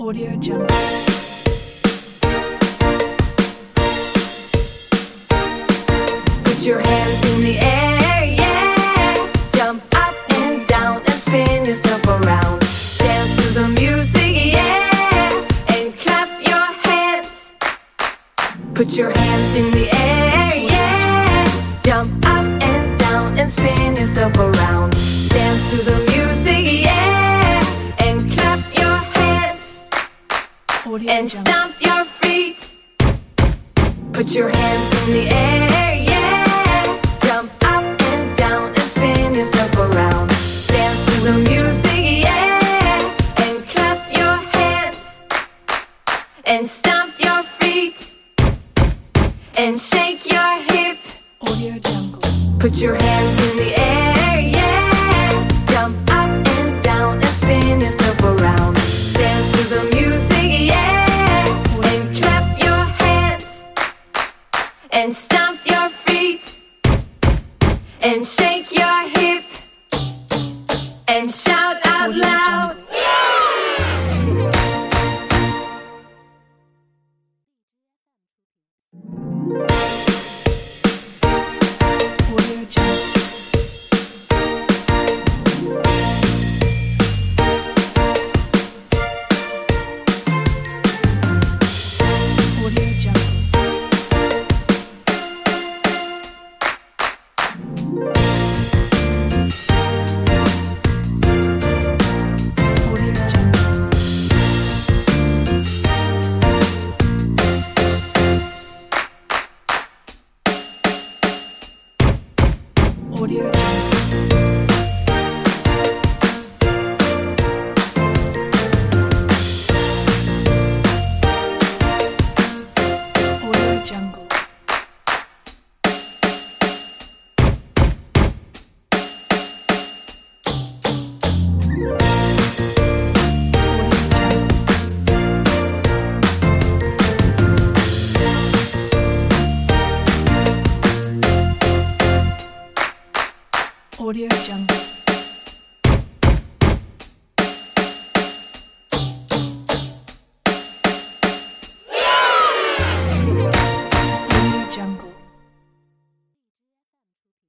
Audio Jungle. Put your hands in the air, yeah. Jump up and down and spin yourself around. Dance to the music, yeah. And clap your hands. Put your hands in the air, yeah. Jump up and down and spin yourself around. And stomp your feet. Put your hands in the air, yeah. Jump up and down and spin yourself around. Dance to the music, yeah. And clap your hands. And stomp your feet. And shake your hip. Put your hands in the air, And stomp your feet. And shake your hip. And shout Audio Audio Jungle.